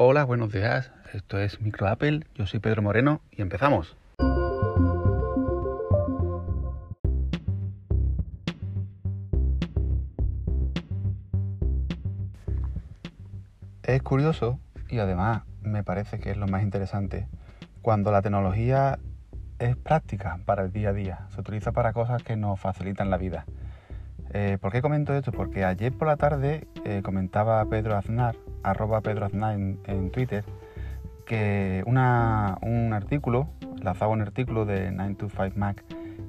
Hola, buenos días. Esto es Micro Apple. Yo soy Pedro Moreno y empezamos. Es curioso y además me parece que es lo más interesante cuando la tecnología es práctica para el día a día, se utiliza para cosas que nos facilitan la vida. Eh, ¿Por qué comento esto? Porque ayer por la tarde eh, comentaba Pedro Aznar, arroba Pedro Aznar en, Twitter, que un artículo, lanzaba un artículo de 925Mac,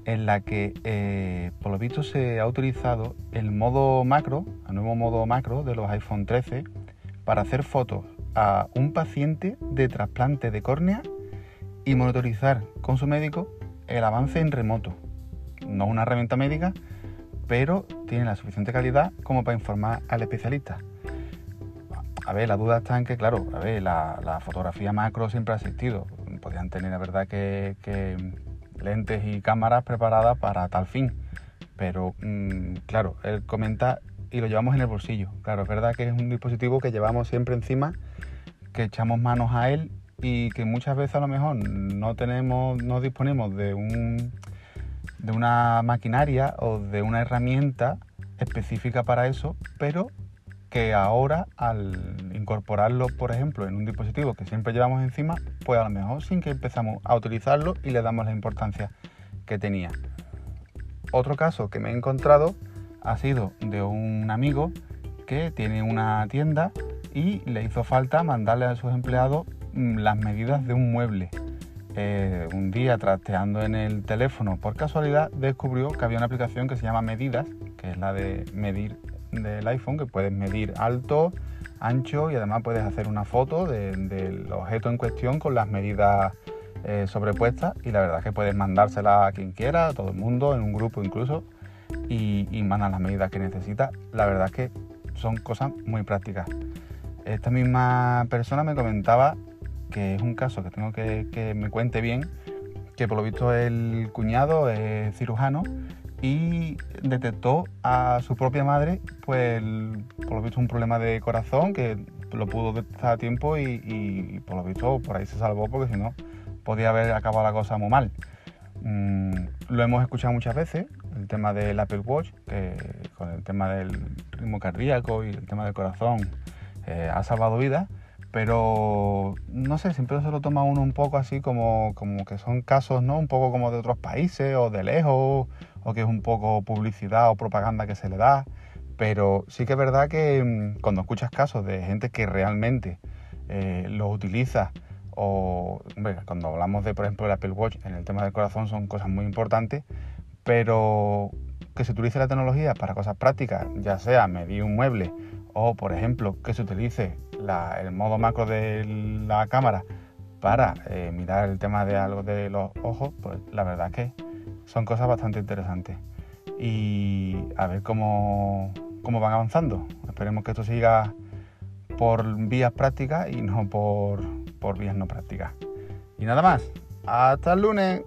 en la que eh, por lo visto se ha utilizado el modo macro, el nuevo modo macro de los iPhone 13, para hacer fotos a un paciente de trasplante de córnea y monitorizar con su médico el avance en remoto. No es una herramienta médica, pero tiene la suficiente calidad como para informar al especialista. A ver, la duda está en que, claro, la, fotografía macro siempre ha existido. Podrían tener, la verdad, que, lentes y cámaras preparadas para tal fin. Pero, mm, claro, él comenta y lo llevamos en el bolsillo. Claro, es verdad que es un dispositivo que llevamos siempre encima, que echamos manos a él y que muchas veces a lo mejor no tenemos, no disponemos de un de una maquinaria o de una herramienta específica para eso, pero que ahora al incorporarlo, por ejemplo, en un dispositivo que siempre llevamos encima, pues a lo mejor sin que empezamos a utilizarlo y le damos la importancia que tenía. Otro caso que me he encontrado ha sido de un amigo que tiene una tienda y le hizo falta mandarle a sus empleados mm, las medidas de un mueble. Eh, un día trasteando en el teléfono por casualidad descubrió que había una aplicación que se llama Medidas, que es la de medir del iPhone, que puedes medir alto, ancho y además puedes hacer una foto del objeto en cuestión con las medidas eh, sobrepuestas y la verdad es que puedes mandársela a quien quiera, a todo el mundo, en un grupo incluso y, y mandan las medidas que necesita. La verdad es que son cosas muy prácticas. Esta misma persona me comentaba que es un caso que tengo que que me cuente bien, que por lo visto el cuñado es cirujano y detectó a su propia madre, pues por lo visto un problema de corazón que lo pudo detectar a tiempo y, por lo visto por ahí se salvó porque si no podía haber acabado la cosa muy mal. Mm, lo hemos escuchado muchas veces, el tema del Apple Watch, que con el tema del ritmo cardíaco y el tema del corazón eh, ha salvado vidas, pero no sé, siempre se lo toma uno un poco así como, como que son casos, ¿no? Un poco como de otros países o de lejos, o que es un poco publicidad o propaganda que se le da, pero sí que es verdad que mm, cuando escuchas casos de gente que realmente eh, lo utiliza, o cuando hablamos de, por ejemplo, el Apple Watch, en el tema del corazón son cosas muy importantes, pero que se utilice la tecnología para cosas prácticas, ya sea medir un mueble o, por ejemplo, que se utilice el modo macro de la cámara para eh, mirar el tema de algo de los ojos, pues la verdad es que son cosas bastante interesantes. Y a ver cómo, cómo van avanzando. Esperemos que esto siga por vías prácticas y no por, por vías no prácticas. Y nada más. Hasta el lunes.